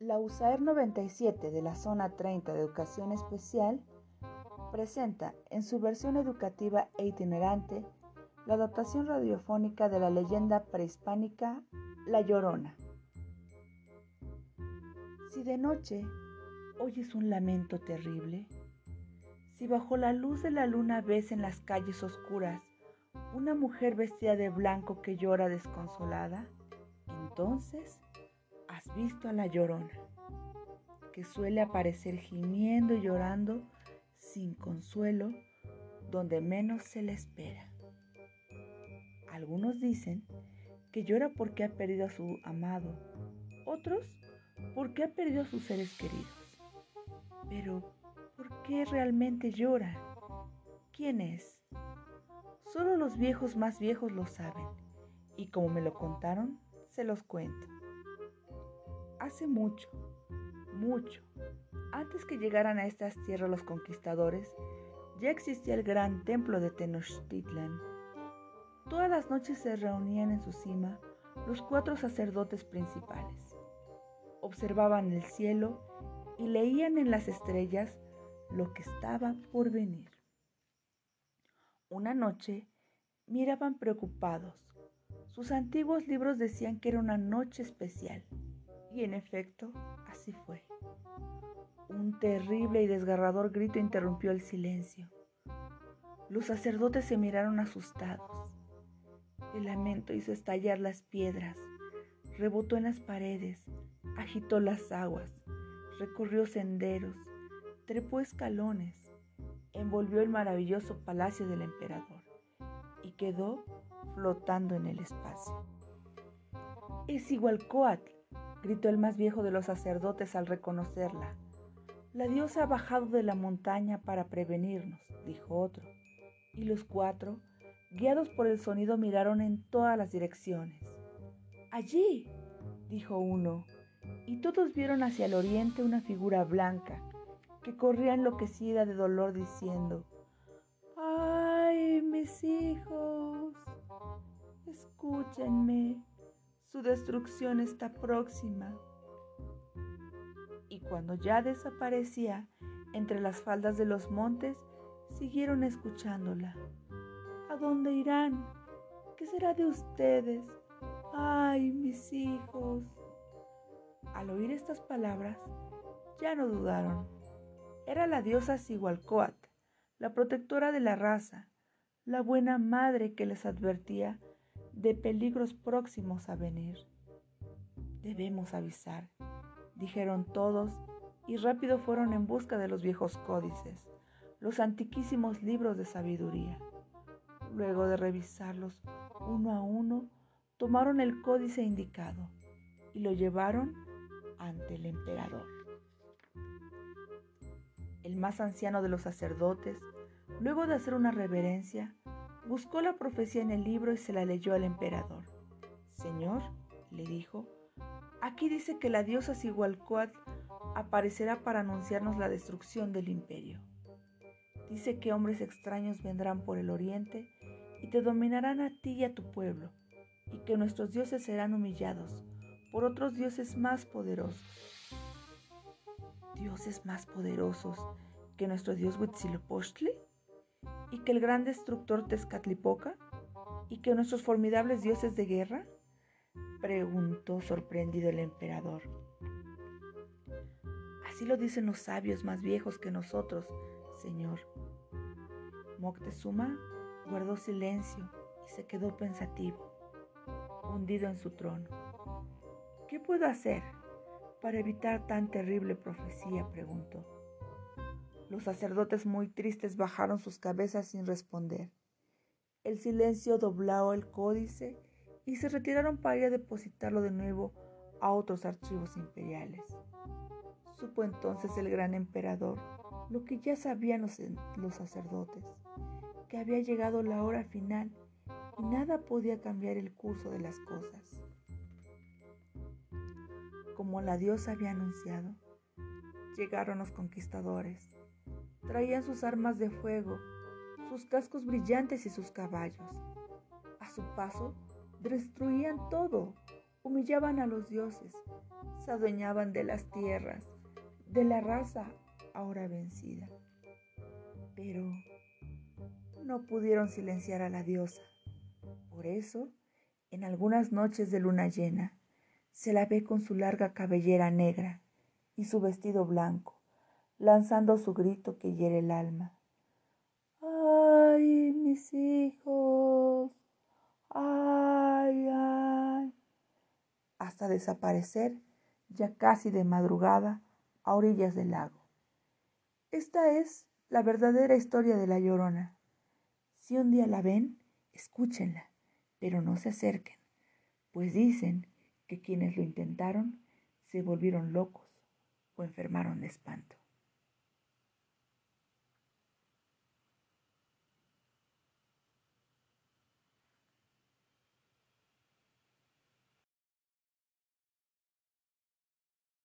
La USAER 97 de la Zona 30 de Educación Especial presenta en su versión educativa e itinerante la adaptación radiofónica de la leyenda prehispánica La Llorona. Si de noche oyes un lamento terrible, si bajo la luz de la luna ves en las calles oscuras una mujer vestida de blanco que llora desconsolada, entonces has visto a la llorona, que suele aparecer gimiendo y llorando sin consuelo donde menos se le espera. Algunos dicen que llora porque ha perdido a su amado, otros porque ha perdido a sus seres queridos. Pero, ¿por qué realmente llora? ¿Quién es? Solo los viejos más viejos lo saben, y como me lo contaron, se los cuento. Hace mucho, mucho, antes que llegaran a estas tierras los conquistadores, ya existía el gran templo de Tenochtitlan. Todas las noches se reunían en su cima los cuatro sacerdotes principales. Observaban el cielo y leían en las estrellas lo que estaba por venir. Una noche miraban preocupados. Sus antiguos libros decían que era una noche especial. Y en efecto, así fue. Un terrible y desgarrador grito interrumpió el silencio. Los sacerdotes se miraron asustados. El lamento hizo estallar las piedras, rebotó en las paredes, agitó las aguas, recorrió senderos, trepó escalones, envolvió el maravilloso palacio del emperador y quedó flotando en el espacio. Es igual Coatl, gritó el más viejo de los sacerdotes al reconocerla. La diosa ha bajado de la montaña para prevenirnos, dijo otro, y los cuatro, guiados por el sonido, miraron en todas las direcciones. Allí, dijo uno, y todos vieron hacia el oriente una figura blanca que corría enloquecida de dolor diciendo, ¡Ay, mis hijos! Escúchenme, su destrucción está próxima. Y cuando ya desaparecía entre las faldas de los montes, siguieron escuchándola. ¿A dónde irán? ¿Qué será de ustedes? ¡Ay, mis hijos! Al oír estas palabras, ya no dudaron. Era la diosa Sigualcoat, la protectora de la raza, la buena madre que les advertía de peligros próximos a venir. Debemos avisar, dijeron todos, y rápido fueron en busca de los viejos códices, los antiquísimos libros de sabiduría. Luego de revisarlos uno a uno, tomaron el códice indicado y lo llevaron ante el emperador. El más anciano de los sacerdotes, luego de hacer una reverencia, Buscó la profecía en el libro y se la leyó al emperador. Señor, le dijo, aquí dice que la diosa Sigualcoatl aparecerá para anunciarnos la destrucción del imperio. Dice que hombres extraños vendrán por el oriente y te dominarán a ti y a tu pueblo, y que nuestros dioses serán humillados por otros dioses más poderosos. ¿Dioses más poderosos que nuestro dios Huitzilopochtli? Y que el gran destructor Tezcatlipoca y que nuestros formidables dioses de guerra? preguntó sorprendido el emperador. Así lo dicen los sabios más viejos que nosotros, señor. Moctezuma guardó silencio y se quedó pensativo, hundido en su trono. ¿Qué puedo hacer para evitar tan terrible profecía? preguntó. Los sacerdotes muy tristes bajaron sus cabezas sin responder. El silencio dobló el códice y se retiraron para ir a depositarlo de nuevo a otros archivos imperiales. Supo entonces el gran emperador lo que ya sabían los, los sacerdotes, que había llegado la hora final y nada podía cambiar el curso de las cosas. Como la diosa había anunciado, llegaron los conquistadores Traían sus armas de fuego, sus cascos brillantes y sus caballos. A su paso, destruían todo, humillaban a los dioses, se adueñaban de las tierras, de la raza ahora vencida. Pero no pudieron silenciar a la diosa. Por eso, en algunas noches de luna llena, se la ve con su larga cabellera negra y su vestido blanco, lanzando su grito que hiere el alma. ¡Ay, mis hijos! ¡Ay, ay! Hasta desaparecer, ya casi de madrugada, a orillas del lago. Esta es la verdadera historia de la llorona. Si un día la ven, escúchenla, pero no se acerquen, pues dicen que quienes lo intentaron se volvieron locos o enfermaron de espanto.